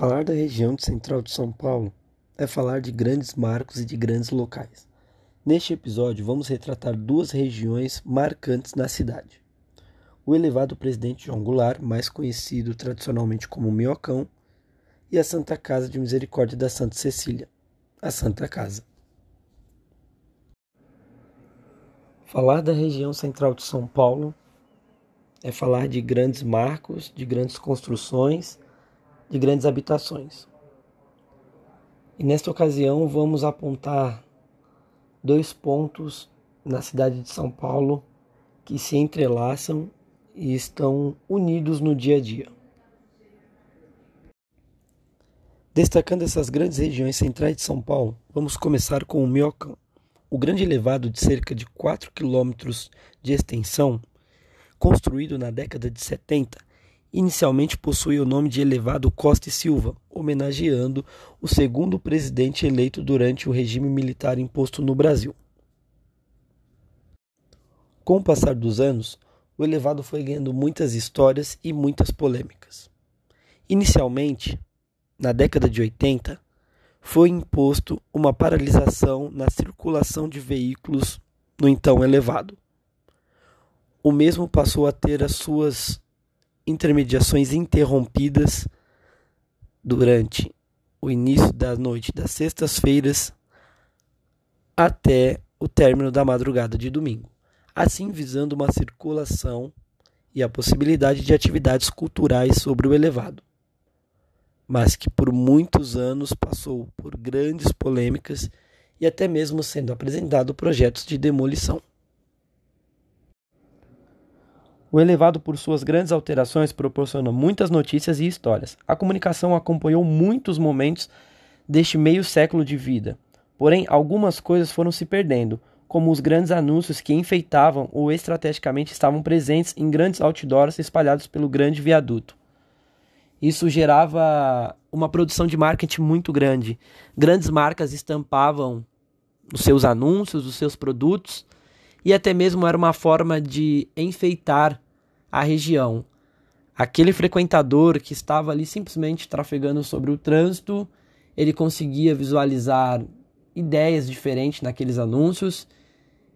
Falar da região central de São Paulo é falar de grandes marcos e de grandes locais. Neste episódio, vamos retratar duas regiões marcantes na cidade: o elevado Presidente João Goulart, mais conhecido tradicionalmente como Miocão, e a Santa Casa de Misericórdia da Santa Cecília, a Santa Casa. Falar da região central de São Paulo é falar de grandes marcos, de grandes construções de grandes habitações. E nesta ocasião vamos apontar dois pontos na cidade de São Paulo que se entrelaçam e estão unidos no dia a dia. Destacando essas grandes regiões centrais de São Paulo, vamos começar com o Miocão. O grande elevado de cerca de 4 quilômetros de extensão, construído na década de 70, inicialmente possui o nome de Elevado Costa e Silva, homenageando o segundo presidente eleito durante o regime militar imposto no Brasil. Com o passar dos anos, o elevado foi ganhando muitas histórias e muitas polêmicas. Inicialmente, na década de 80, foi imposto uma paralisação na circulação de veículos no então elevado. O mesmo passou a ter as suas intermediações interrompidas durante o início da noite das sextas-feiras até o término da madrugada de domingo, assim visando uma circulação e a possibilidade de atividades culturais sobre o elevado, mas que por muitos anos passou por grandes polêmicas e até mesmo sendo apresentado projetos de demolição. O elevado, por suas grandes alterações, proporciona muitas notícias e histórias. A comunicação acompanhou muitos momentos deste meio século de vida. Porém, algumas coisas foram se perdendo, como os grandes anúncios que enfeitavam ou estrategicamente estavam presentes em grandes outdoors espalhados pelo grande viaduto. Isso gerava uma produção de marketing muito grande. Grandes marcas estampavam os seus anúncios, os seus produtos e até mesmo era uma forma de enfeitar a região. Aquele frequentador que estava ali simplesmente trafegando sobre o trânsito, ele conseguia visualizar ideias diferentes naqueles anúncios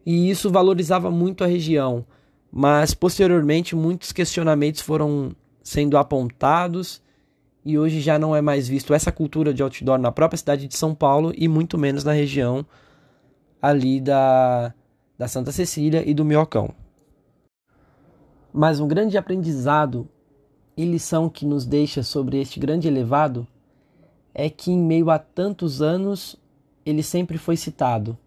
e isso valorizava muito a região. Mas posteriormente muitos questionamentos foram sendo apontados e hoje já não é mais visto essa cultura de outdoor na própria cidade de São Paulo e muito menos na região ali da da Santa Cecília e do Miocão. Mas um grande aprendizado e lição que nos deixa sobre este grande elevado é que, em meio a tantos anos, ele sempre foi citado.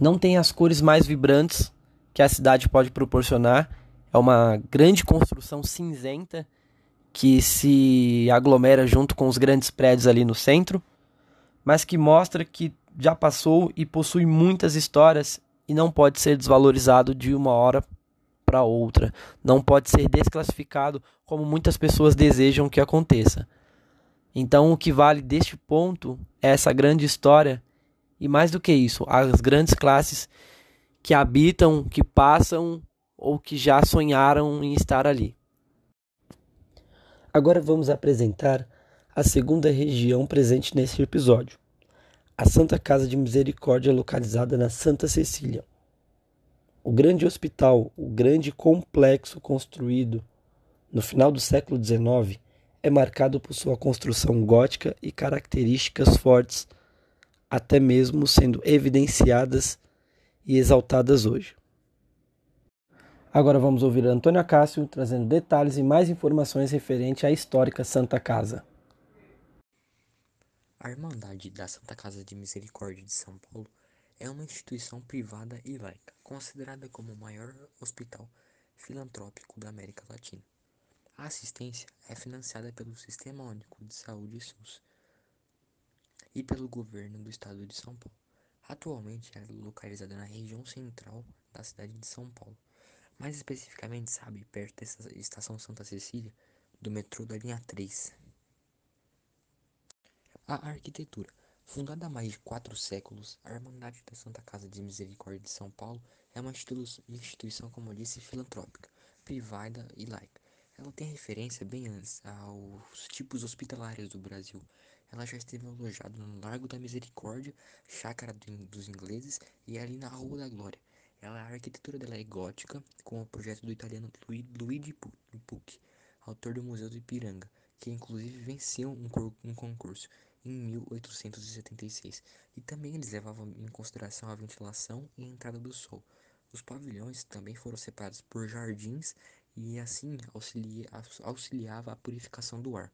Não tem as cores mais vibrantes que a cidade pode proporcionar, é uma grande construção cinzenta que se aglomera junto com os grandes prédios ali no centro, mas que mostra que já passou e possui muitas histórias e não pode ser desvalorizado de uma hora para outra. Não pode ser desclassificado como muitas pessoas desejam que aconteça. Então, o que vale deste ponto é essa grande história e mais do que isso, as grandes classes que habitam, que passam ou que já sonharam em estar ali. Agora vamos apresentar a segunda região presente neste episódio, a Santa Casa de Misericórdia localizada na Santa Cecília. O grande hospital, o grande complexo construído no final do século XIX, é marcado por sua construção gótica e características fortes, até mesmo sendo evidenciadas e exaltadas hoje. Agora vamos ouvir Antônio Acácio trazendo detalhes e mais informações referente à histórica Santa Casa. A Irmandade da Santa Casa de Misericórdia de São Paulo é uma instituição privada e laica, considerada como o maior hospital filantrópico da América Latina. A assistência é financiada pelo Sistema Único de Saúde SUS e pelo governo do estado de São Paulo. Atualmente é localizada na região central da cidade de São Paulo, mais especificamente, sabe, perto da estação Santa Cecília, do metrô da linha 3. A arquitetura. Fundada há mais de quatro séculos, a Irmandade da Santa Casa de Misericórdia de São Paulo é uma instituição, como eu disse, filantrópica, privada e laica. Ela tem referência bem antes aos tipos hospitalários do Brasil. Ela já esteve alojada no Largo da Misericórdia, Chácara dos Ingleses e ali na Rua da Glória. Ela, a arquitetura dela é gótica, com o projeto do italiano Luigi Pucci, autor do Museu do Ipiranga, que inclusive venceu um concurso em 1876. E também eles levavam em consideração a ventilação e a entrada do sol. Os pavilhões também foram separados por jardins e assim auxilia, auxiliava a purificação do ar.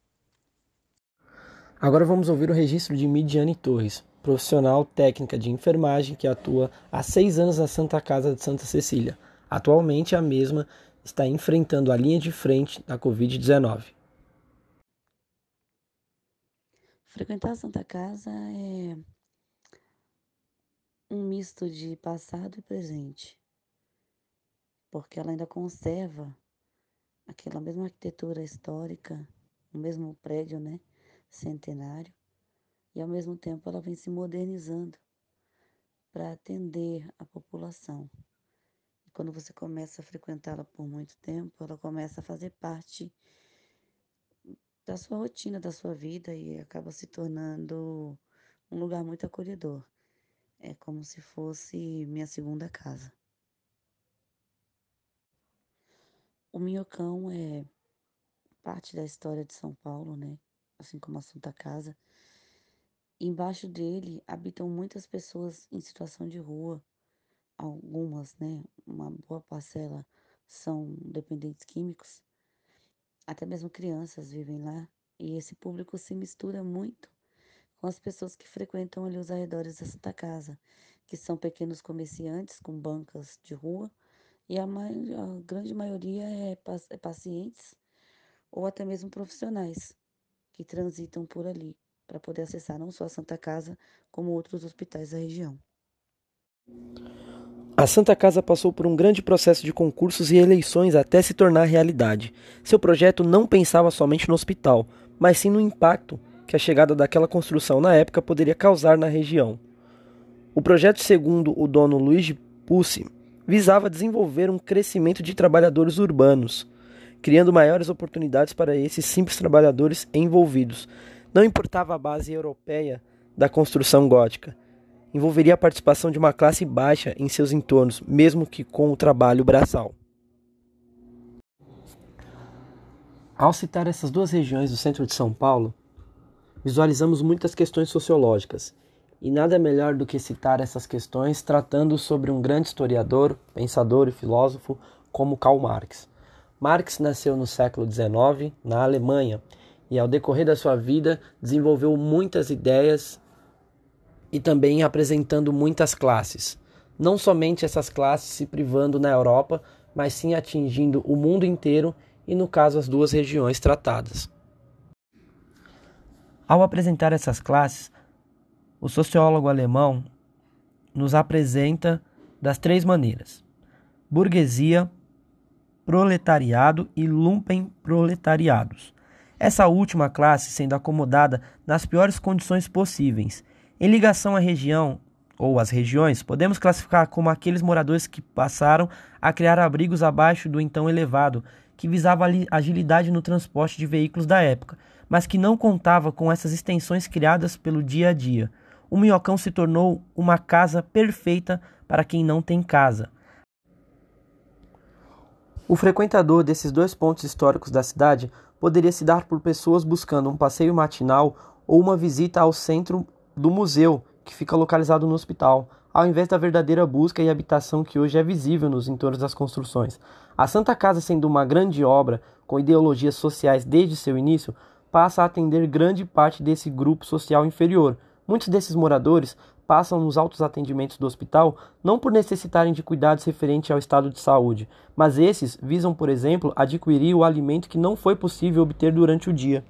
Agora vamos ouvir o registro de Midiane Torres, profissional técnica de enfermagem que atua há seis anos na Santa Casa de Santa Cecília. Atualmente, a mesma está enfrentando a linha de frente da Covid-19. Frequentar a Santa Casa é um misto de passado e presente, porque ela ainda conserva aquela mesma arquitetura histórica, o mesmo prédio, né, centenário, e ao mesmo tempo ela vem se modernizando para atender a população. E quando você começa a frequentá-la por muito tempo, ela começa a fazer parte da sua rotina, da sua vida e acaba se tornando um lugar muito acolhedor. É como se fosse minha segunda casa. O Minhocão é parte da história de São Paulo, né? Assim como a Santa Casa. Embaixo dele habitam muitas pessoas em situação de rua. Algumas, né? Uma boa parcela são dependentes químicos. Até mesmo crianças vivem lá. E esse público se mistura muito com as pessoas que frequentam ali os arredores da Santa Casa, que são pequenos comerciantes com bancas de rua e a, a grande maioria é, é pacientes ou até mesmo profissionais que transitam por ali para poder acessar não só a Santa Casa, como outros hospitais da região. A Santa Casa passou por um grande processo de concursos e eleições até se tornar realidade. Seu projeto não pensava somente no hospital, mas sim no impacto que a chegada daquela construção na época poderia causar na região. O projeto, segundo o dono Luiz Pussi, visava desenvolver um crescimento de trabalhadores urbanos, criando maiores oportunidades para esses simples trabalhadores envolvidos. Não importava a base europeia da construção gótica, envolveria a participação de uma classe baixa em seus entornos, mesmo que com o trabalho braçal. Ao citar essas duas regiões do centro de São Paulo, visualizamos muitas questões sociológicas e nada melhor do que citar essas questões tratando sobre um grande historiador, pensador e filósofo como Karl Marx. Marx nasceu no século XIX, na Alemanha, e ao decorrer da sua vida desenvolveu muitas ideias e também apresentando muitas classes. Não somente essas classes se privando na Europa, mas sim atingindo o mundo inteiro e, no caso, as duas regiões tratadas. Ao apresentar essas classes, o sociólogo alemão nos apresenta das três maneiras: burguesia, proletariado e lumpenproletariados. Essa última classe sendo acomodada nas piores condições possíveis. Em ligação à região ou às regiões, podemos classificar como aqueles moradores que passaram a criar abrigos abaixo do então elevado, que visava agilidade no transporte de veículos da época, mas que não contava com essas extensões criadas pelo dia a dia o minhocão se tornou uma casa perfeita para quem não tem casa. O frequentador desses dois pontos históricos da cidade poderia se dar por pessoas buscando um passeio matinal ou uma visita ao centro do museu, que fica localizado no hospital, ao invés da verdadeira busca e habitação que hoje é visível nos entornos das construções. A Santa Casa, sendo uma grande obra com ideologias sociais desde seu início, passa a atender grande parte desse grupo social inferior, Muitos desses moradores passam nos altos atendimentos do hospital não por necessitarem de cuidados referentes ao estado de saúde, mas esses visam, por exemplo, adquirir o alimento que não foi possível obter durante o dia.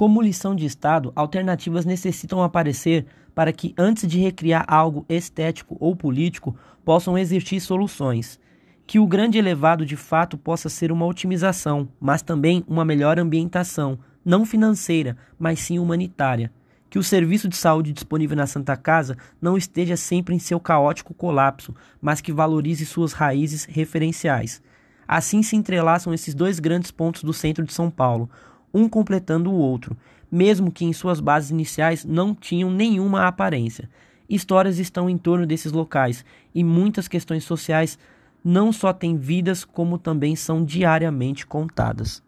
Como lição de Estado, alternativas necessitam aparecer para que, antes de recriar algo estético ou político, possam existir soluções. Que o grande elevado de fato possa ser uma otimização, mas também uma melhor ambientação, não financeira, mas sim humanitária. Que o serviço de saúde disponível na Santa Casa não esteja sempre em seu caótico colapso, mas que valorize suas raízes referenciais. Assim se entrelaçam esses dois grandes pontos do centro de São Paulo, um completando o outro, mesmo que em suas bases iniciais não tinham nenhuma aparência. Histórias estão em torno desses locais e muitas questões sociais não só têm vidas, como também são diariamente contadas.